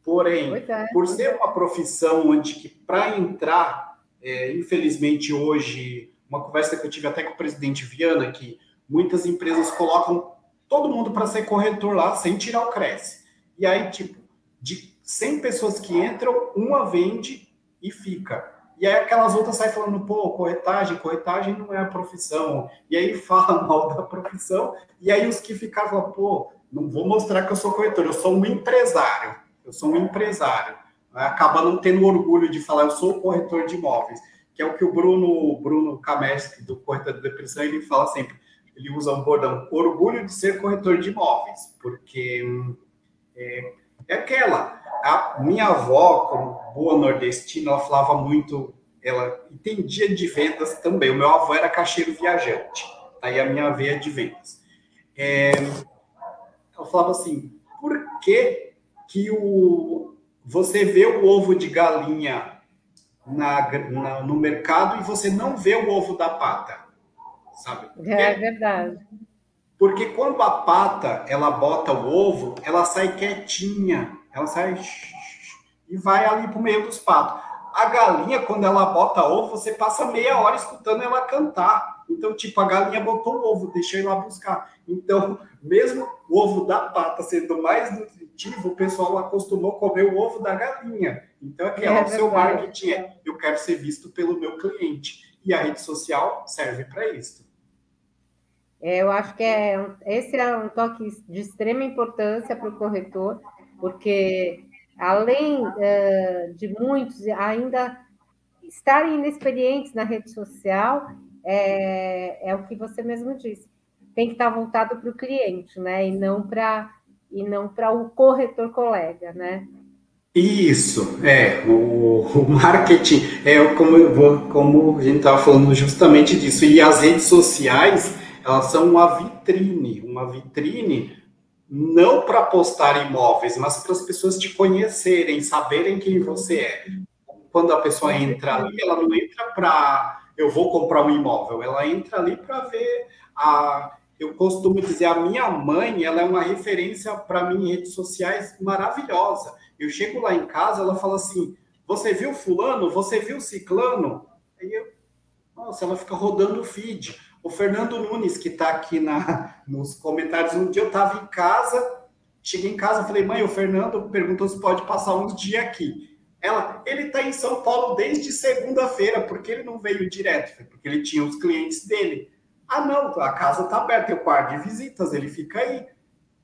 Porém, é, por ser uma profissão onde que para entrar, é, infelizmente hoje, uma conversa que eu tive até com o presidente Viana, que muitas empresas colocam todo mundo para ser corretor lá sem tirar o Cresce. E aí, tipo, de 100 pessoas que entram, uma vende e fica. E aí aquelas outras saem falando, pô, corretagem, corretagem não é a profissão. E aí fala mal da profissão. E aí os que ficaram falam, pô, não vou mostrar que eu sou corretor, eu sou um empresário. Eu sou um empresário. Acaba não tendo orgulho de falar, eu sou corretor de imóveis. Que é o que o Bruno, Bruno Kamesky, do Corretor de Depressão, ele fala sempre. Ele usa um bordão, orgulho de ser corretor de imóveis. Porque é, é aquela a minha avó, como boa nordestina, ela falava muito, ela entendia de vendas também. O meu avô era caixeiro viajante, aí a minha veia de vendas. É, ela falava assim: por que, que o, você vê o ovo de galinha na, na, no mercado e você não vê o ovo da pata? Sabe? É verdade. Porque quando a pata ela bota o ovo, ela sai quietinha, ela sai e vai ali para o meio dos patos. A galinha, quando ela bota ovo, você passa meia hora escutando ela cantar. Então, tipo, a galinha botou o ovo, ir lá buscar. Então, mesmo o ovo da pata sendo mais nutritivo, o pessoal acostumou a comer o ovo da galinha. Então, é que é, o seu marketing é, eu quero ser visto pelo meu cliente. E a rede social serve para isso. É, eu acho que é, esse é um toque de extrema importância para o corretor, porque além uh, de muitos ainda estarem inexperientes na rede social, é, é o que você mesmo disse. Tem que estar voltado para o cliente, né? E não para e não para o corretor colega, né? Isso, é, o, o marketing é como, como a gente estava falando justamente disso, e as redes sociais, elas são uma vitrine, uma vitrine não para postar imóveis, mas para as pessoas te conhecerem, saberem quem você é. Quando a pessoa entra ali, ela não entra para eu vou comprar um imóvel, ela entra ali para ver a eu costumo dizer, a minha mãe, ela é uma referência para mim em redes sociais maravilhosa. Eu chego lá em casa, ela fala assim: "Você viu fulano? Você viu ciclano?" Aí eu, nossa, ela fica rodando o feed. O Fernando Nunes, que está aqui na, nos comentários, um dia eu estava em casa, cheguei em casa, falei, mãe, o Fernando perguntou se pode passar uns dias aqui. Ela, ele está em São Paulo desde segunda-feira, porque ele não veio direto, porque ele tinha os clientes dele. Ah, não, a casa está aberta, tem o quarto de visitas, ele fica aí.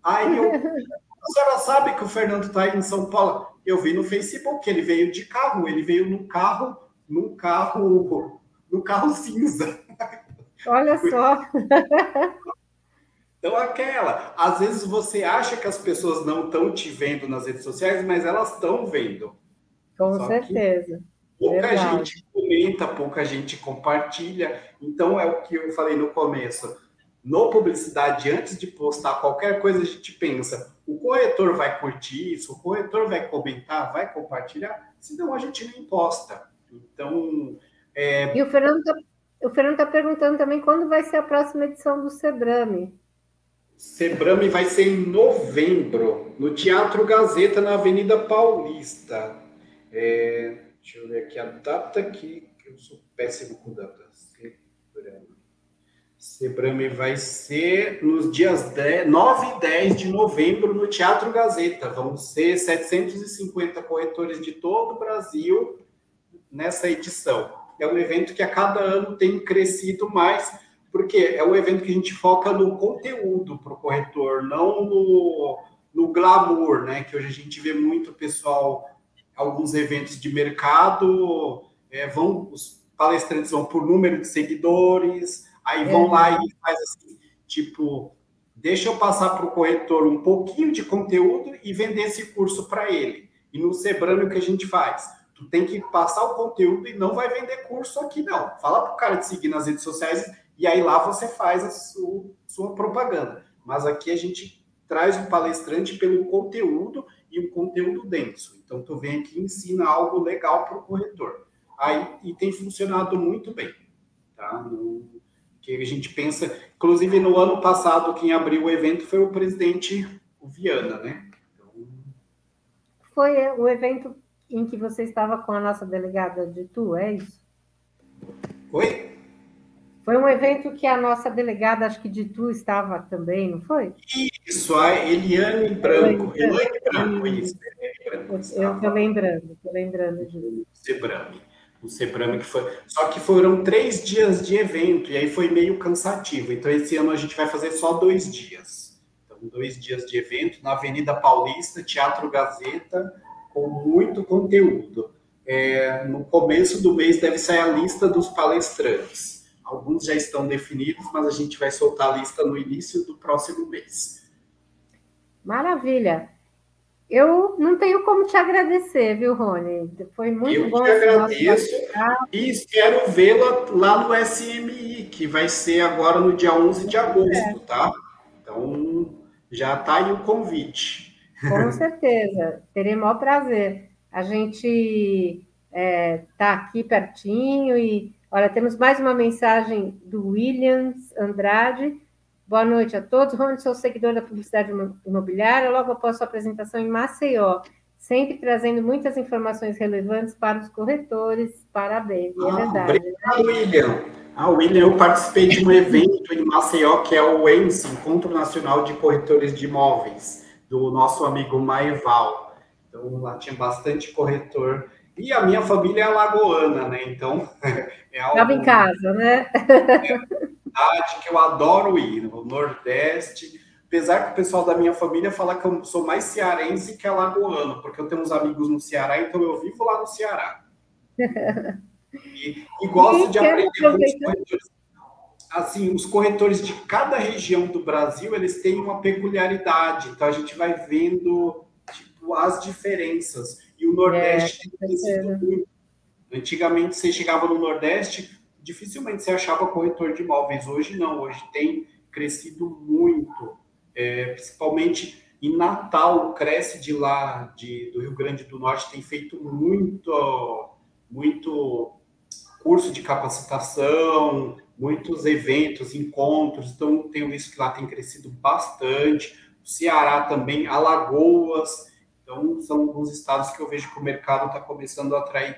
Aí eu, a senhora sabe que o Fernando está aí em São Paulo? Eu vi no Facebook, ele veio de carro, ele veio num carro, num carro, no carro cinza. Olha só. Então, aquela, às vezes você acha que as pessoas não estão te vendo nas redes sociais, mas elas estão vendo. Com Só certeza. Pouca Verdade. gente comenta, pouca gente compartilha. Então, é o que eu falei no começo. No publicidade, antes de postar qualquer coisa, a gente pensa: o corretor vai curtir isso, o corretor vai comentar, vai compartilhar, senão a gente nem posta. Então. É... E o Fernando está tá perguntando também quando vai ser a próxima edição do Sebrame. Sebrame vai ser em novembro, no Teatro Gazeta, na Avenida Paulista. É, deixa eu ver aqui a data que eu sou péssimo com datas. Sebrame. Sebrame vai ser nos dias 10, 9 e 10 de novembro no Teatro Gazeta. Vão ser 750 corretores de todo o Brasil nessa edição. É um evento que a cada ano tem crescido mais porque é um evento que a gente foca no conteúdo para o corretor, não no, no glamour, né? Que hoje a gente vê muito pessoal, alguns eventos de mercado, é, vão, os palestrantes vão por número de seguidores, aí vão é. lá e faz assim, tipo, deixa eu passar para o corretor um pouquinho de conteúdo e vender esse curso para ele. E no Sebrano o que a gente faz? Tu tem que passar o conteúdo e não vai vender curso aqui, não. Fala para o cara te seguir nas redes sociais e aí lá você faz a sua, sua propaganda. Mas aqui a gente traz o palestrante pelo conteúdo e um conteúdo denso. Então, tu vem aqui e ensina algo legal para o corretor. Aí, e tem funcionado muito bem. Tá? No, que a gente pensa, inclusive no ano passado, quem abriu o evento foi o presidente o Viana, né? Então... Foi o evento em que você estava com a nossa delegada de Tu, é isso? Oi? Foi um evento que a nossa delegada, acho que de tu estava também, não foi? Isso, a Eliane Branco. Eliane Branco, isso. Eu estou lembrando, estou lembrando de. O Sebrame. O Sebrame que foi. Só que foram três dias de evento, e aí foi meio cansativo. Então, esse ano a gente vai fazer só dois dias. Então, dois dias de evento na Avenida Paulista, Teatro Gazeta, com muito conteúdo. É, no começo do mês deve sair a lista dos palestrantes. Alguns já estão definidos, mas a gente vai soltar a lista no início do próximo mês. Maravilha. Eu não tenho como te agradecer, viu, Rony? Foi muito eu bom. Eu te agradeço e espero vê-la lá no SMI, que vai ser agora no dia 11 de agosto, tá? Então, já está aí o convite. Com certeza, terei maior prazer. A gente está é, tá aqui pertinho e Olha, temos mais uma mensagem do Williams Andrade. Boa noite a todos. Rony, sou seguidor da publicidade imobiliária, logo após sua apresentação em Maceió, sempre trazendo muitas informações relevantes para os corretores. Parabéns, é verdade. Obrigado, William. Ah, William, eu participei de um evento em Maceió, que é o ENSE, Encontro Nacional de Corretores de Imóveis, do nosso amigo Maeval. Então, lá tinha bastante corretor e a minha família é alagoana, né? Então, é algo... Estava em casa, né? É verdade que eu adoro ir no Nordeste. Apesar que o pessoal da minha família fala que eu sou mais cearense que alagoano, porque eu tenho uns amigos no Ceará, então eu vivo lá no Ceará. E, e gosto e de aprender com os corretores. Assim, os corretores de cada região do Brasil, eles têm uma peculiaridade. Então, a gente vai vendo tipo, as diferenças. E o Nordeste é, tem. Antigamente, você chegava no Nordeste, dificilmente você achava corretor de imóveis. Hoje não, hoje tem crescido muito, é, principalmente em Natal, cresce de lá, de, do Rio Grande do Norte, tem feito muito, muito curso de capacitação, muitos eventos, encontros, então tenho visto que lá tem crescido bastante. O Ceará também, Alagoas, então, são alguns estados que eu vejo que o mercado está começando a atrair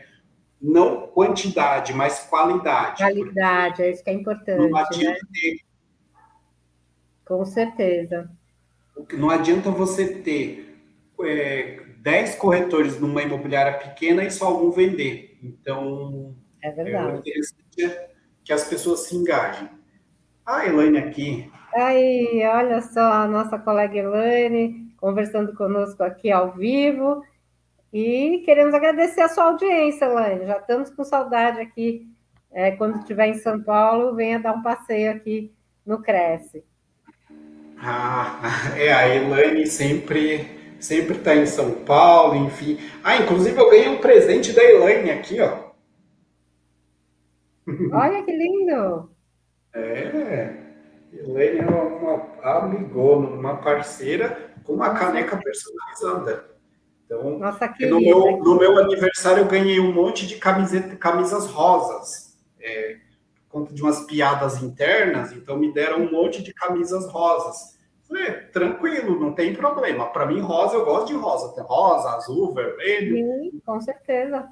não quantidade, mas qualidade. Qualidade, é isso que é importante. Não adianta né? ter. Com certeza. Não adianta você ter é, 10 corretores numa imobiliária pequena e só um vender. Então, é verdade. É interessante que as pessoas se engajem. A Elaine aqui. Aí, olha só a nossa colega Elaine conversando conosco aqui ao vivo. E queremos agradecer a sua audiência, Laine. Já estamos com saudade aqui. É, quando estiver em São Paulo, venha dar um passeio aqui no Cresce. Ah, é, a Elaine sempre sempre está em São Paulo, enfim. Ah, inclusive eu ganhei um presente da Elaine aqui, ó. Olha que lindo! É, Elaine é uma amigona, uma parceira com uma caneca personalizada. Então, Nossa, no, meu, no meu aniversário eu ganhei um monte de camiseta, camisas rosas, é, por conta de umas piadas internas, então me deram um monte de camisas rosas. Falei, tranquilo, não tem problema. Para mim, rosa, eu gosto de rosa. Tem rosa, azul, vermelho. Sim, com certeza.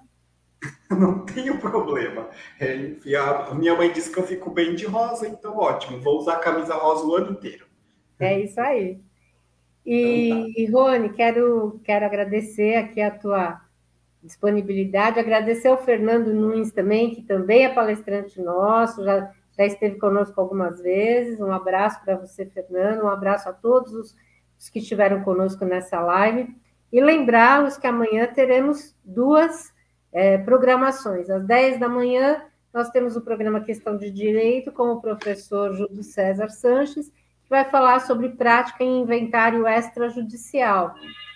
não tenho problema. É, a minha mãe disse que eu fico bem de rosa, então ótimo. Vou usar a camisa rosa o ano inteiro. É isso aí. E, então, tá. e Rony, quero, quero agradecer aqui a tua disponibilidade, agradecer ao Fernando Nunes também, que também é palestrante nosso, já, já esteve conosco algumas vezes. Um abraço para você, Fernando, um abraço a todos os, os que estiveram conosco nessa live. E lembrá-los que amanhã teremos duas é, programações. Às 10 da manhã, nós temos o programa Questão de Direito com o professor Júlio César Sanches, que vai falar sobre prática em inventário extrajudicial.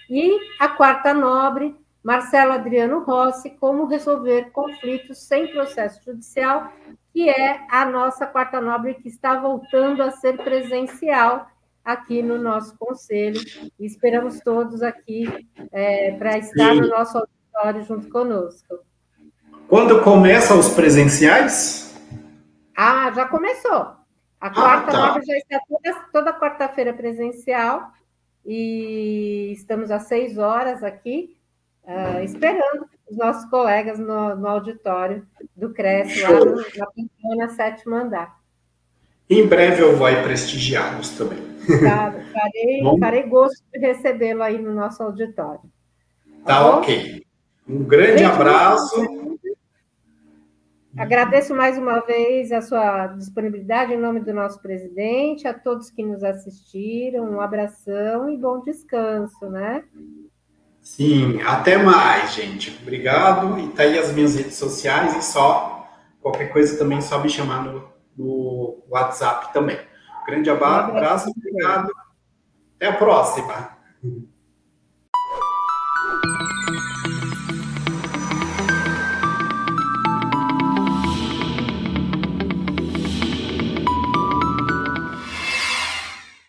E a quarta nobre, Marcelo Adriano Rossi, como resolver conflitos sem processo judicial, que é a nossa quarta nobre que está voltando a ser presencial aqui no nosso conselho. E esperamos todos aqui é, para estar no nosso auditório junto conosco. Quando começam os presenciais? Ah, já começou. A quarta ah, tá. já está toda, toda quarta-feira presencial e estamos às seis horas aqui, uh, esperando os nossos colegas no, no auditório do CRES, lá no, na Pintona, sétimo andar. Em breve eu vou prestigiá-los também. Tá, farei, farei gosto de recebê-lo aí no nosso auditório. Tá, tá ok. Um grande Gente, abraço. Agradeço mais uma vez a sua disponibilidade em nome do nosso presidente, a todos que nos assistiram, um abração e bom descanso, né? Sim, até mais, gente. Obrigado. E tá aí as minhas redes sociais e só qualquer coisa também só me chamar no, no WhatsApp também. Grande abraço, obrigado. Até a próxima.